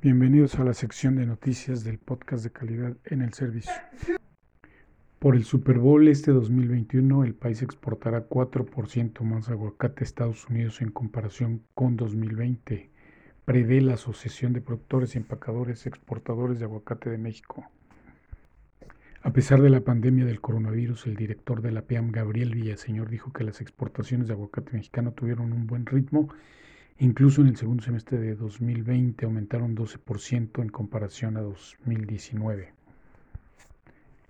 Bienvenidos a la sección de noticias del podcast de calidad en el servicio. Por el Super Bowl este 2021, el país exportará 4% más aguacate a Estados Unidos en comparación con 2020, prevé la Asociación de Productores y Empacadores Exportadores de Aguacate de México. A pesar de la pandemia del coronavirus, el director de la PEAM, Gabriel Villaseñor, dijo que las exportaciones de aguacate mexicano tuvieron un buen ritmo Incluso en el segundo semestre de 2020 aumentaron 12% en comparación a 2019.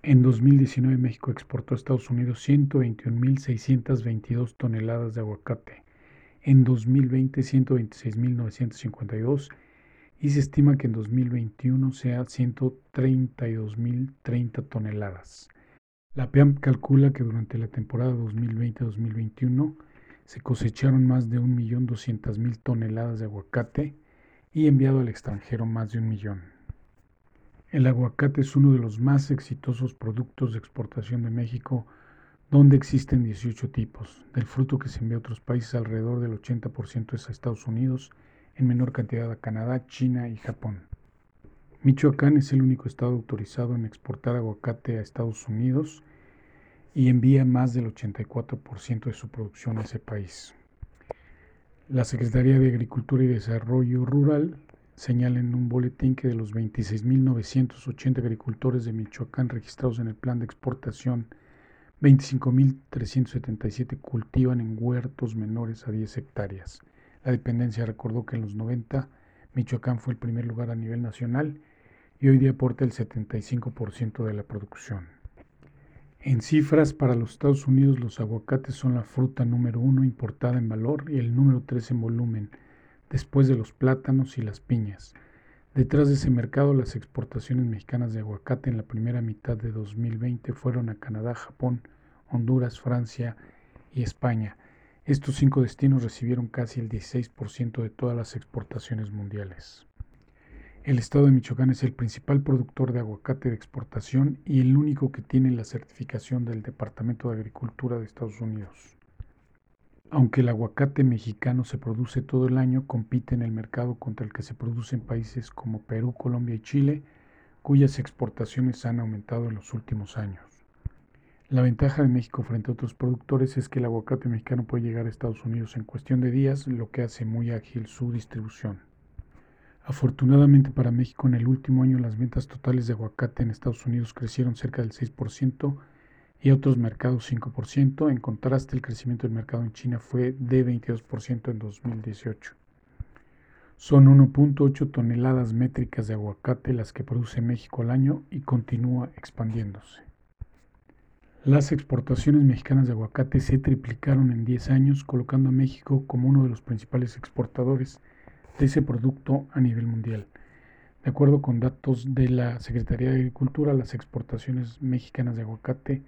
En 2019 México exportó a Estados Unidos 121.622 toneladas de aguacate. En 2020 126.952 y se estima que en 2021 sea 132.030 toneladas. La PEAM calcula que durante la temporada 2020-2021 se cosecharon más de 1.200.000 toneladas de aguacate y enviado al extranjero más de un millón. El aguacate es uno de los más exitosos productos de exportación de México, donde existen 18 tipos. Del fruto que se envía a otros países, alrededor del 80% es a Estados Unidos, en menor cantidad a Canadá, China y Japón. Michoacán es el único estado autorizado en exportar aguacate a Estados Unidos y envía más del 84% de su producción a ese país. La Secretaría de Agricultura y Desarrollo Rural señala en un boletín que de los 26.980 agricultores de Michoacán registrados en el plan de exportación, 25.377 cultivan en huertos menores a 10 hectáreas. La dependencia recordó que en los 90 Michoacán fue el primer lugar a nivel nacional y hoy día aporta el 75% de la producción. En cifras, para los Estados Unidos los aguacates son la fruta número uno importada en valor y el número tres en volumen, después de los plátanos y las piñas. Detrás de ese mercado, las exportaciones mexicanas de aguacate en la primera mitad de 2020 fueron a Canadá, Japón, Honduras, Francia y España. Estos cinco destinos recibieron casi el 16% de todas las exportaciones mundiales. El estado de Michoacán es el principal productor de aguacate de exportación y el único que tiene la certificación del Departamento de Agricultura de Estados Unidos. Aunque el aguacate mexicano se produce todo el año, compite en el mercado contra el que se produce en países como Perú, Colombia y Chile, cuyas exportaciones han aumentado en los últimos años. La ventaja de México frente a otros productores es que el aguacate mexicano puede llegar a Estados Unidos en cuestión de días, lo que hace muy ágil su distribución. Afortunadamente para México, en el último año las ventas totales de aguacate en Estados Unidos crecieron cerca del 6% y otros mercados 5%. En contraste, el crecimiento del mercado en China fue de 22% en 2018. Son 1.8 toneladas métricas de aguacate las que produce México al año y continúa expandiéndose. Las exportaciones mexicanas de aguacate se triplicaron en 10 años, colocando a México como uno de los principales exportadores de ese producto a nivel mundial. De acuerdo con datos de la Secretaría de Agricultura, las exportaciones mexicanas de aguacate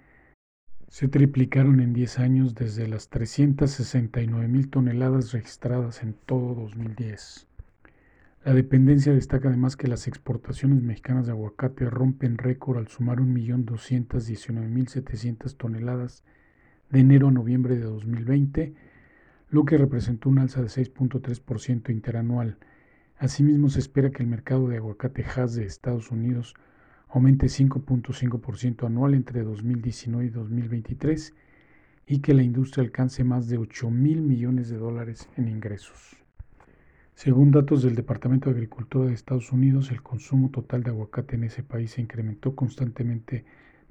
se triplicaron en 10 años desde las 369 mil toneladas registradas en todo 2010. La dependencia destaca además que las exportaciones mexicanas de aguacate rompen récord al sumar 1.219.700 toneladas de enero a noviembre de 2020 lo que representó un alza de 6.3% interanual. Asimismo, se espera que el mercado de aguacate Hass de Estados Unidos aumente 5.5% anual entre 2019 y 2023 y que la industria alcance más de 8 mil millones de dólares en ingresos. Según datos del Departamento de Agricultura de Estados Unidos, el consumo total de aguacate en ese país se incrementó constantemente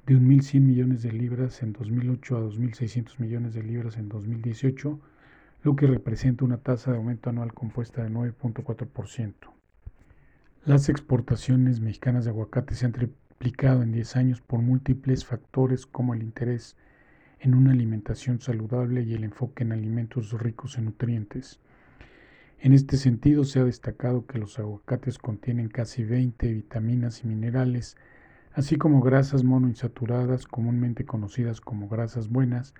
de 1.100 millones de libras en 2008 a 2.600 millones de libras en 2018 lo que representa una tasa de aumento anual compuesta de 9.4%. Las exportaciones mexicanas de aguacate se han triplicado en 10 años por múltiples factores como el interés en una alimentación saludable y el enfoque en alimentos ricos en nutrientes. En este sentido, se ha destacado que los aguacates contienen casi 20 vitaminas y minerales, así como grasas monoinsaturadas, comúnmente conocidas como grasas buenas,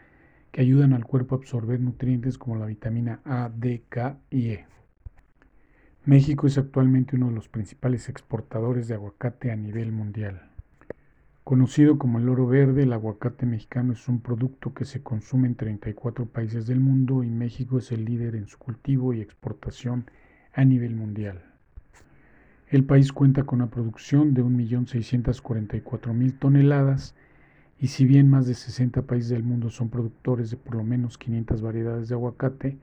que ayudan al cuerpo a absorber nutrientes como la vitamina A, D, K y E. México es actualmente uno de los principales exportadores de aguacate a nivel mundial. Conocido como el oro verde, el aguacate mexicano es un producto que se consume en 34 países del mundo y México es el líder en su cultivo y exportación a nivel mundial. El país cuenta con una producción de 1.644.000 toneladas y si bien más de 60 países del mundo son productores de por lo menos 500 variedades de aguacate,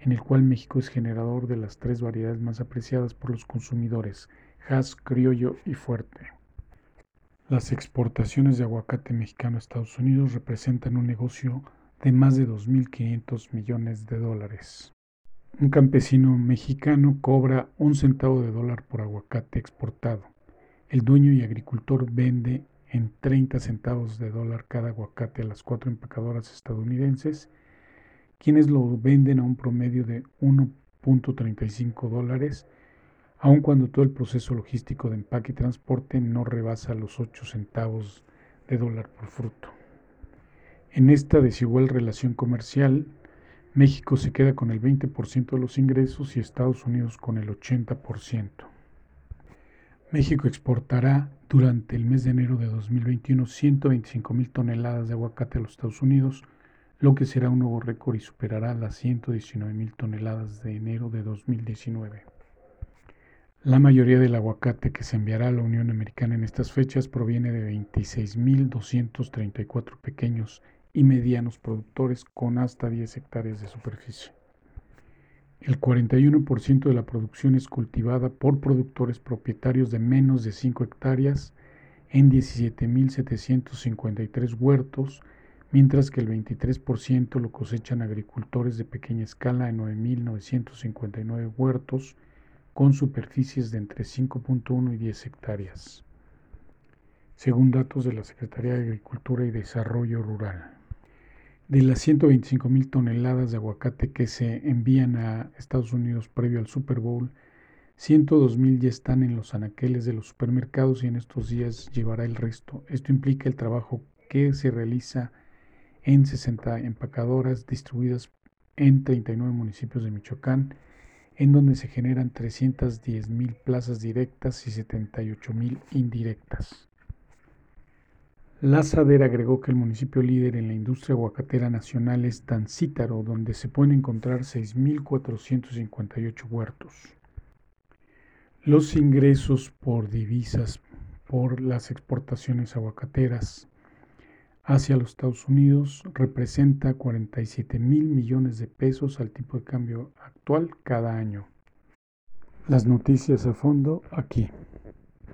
en el cual México es generador de las tres variedades más apreciadas por los consumidores, Hass, Criollo y Fuerte. Las exportaciones de aguacate mexicano a Estados Unidos representan un negocio de más de 2.500 millones de dólares. Un campesino mexicano cobra un centavo de dólar por aguacate exportado. El dueño y agricultor vende en 30 centavos de dólar cada aguacate a las cuatro empacadoras estadounidenses, quienes lo venden a un promedio de 1.35 dólares, aun cuando todo el proceso logístico de empaque y transporte no rebasa los 8 centavos de dólar por fruto. En esta desigual relación comercial, México se queda con el 20% de los ingresos y Estados Unidos con el 80%. México exportará durante el mes de enero de 2021 125 mil toneladas de aguacate a los Estados Unidos, lo que será un nuevo récord y superará las 119 mil toneladas de enero de 2019. La mayoría del aguacate que se enviará a la Unión Americana en estas fechas proviene de 26.234 pequeños y medianos productores con hasta 10 hectáreas de superficie. El 41% de la producción es cultivada por productores propietarios de menos de 5 hectáreas en 17.753 huertos, mientras que el 23% lo cosechan agricultores de pequeña escala en 9.959 huertos con superficies de entre 5.1 y 10 hectáreas, según datos de la Secretaría de Agricultura y Desarrollo Rural. De las 125 mil toneladas de aguacate que se envían a Estados Unidos previo al Super Bowl, 102 mil ya están en los anaqueles de los supermercados y en estos días llevará el resto. Esto implica el trabajo que se realiza en 60 empacadoras distribuidas en 39 municipios de Michoacán, en donde se generan 310 mil plazas directas y 78 mil indirectas. Lazader agregó que el municipio líder en la industria aguacatera nacional es Tancítaro, donde se pueden encontrar 6.458 huertos. Los ingresos por divisas por las exportaciones aguacateras hacia los Estados Unidos representa 47 mil millones de pesos al tipo de cambio actual cada año. Las noticias a fondo aquí.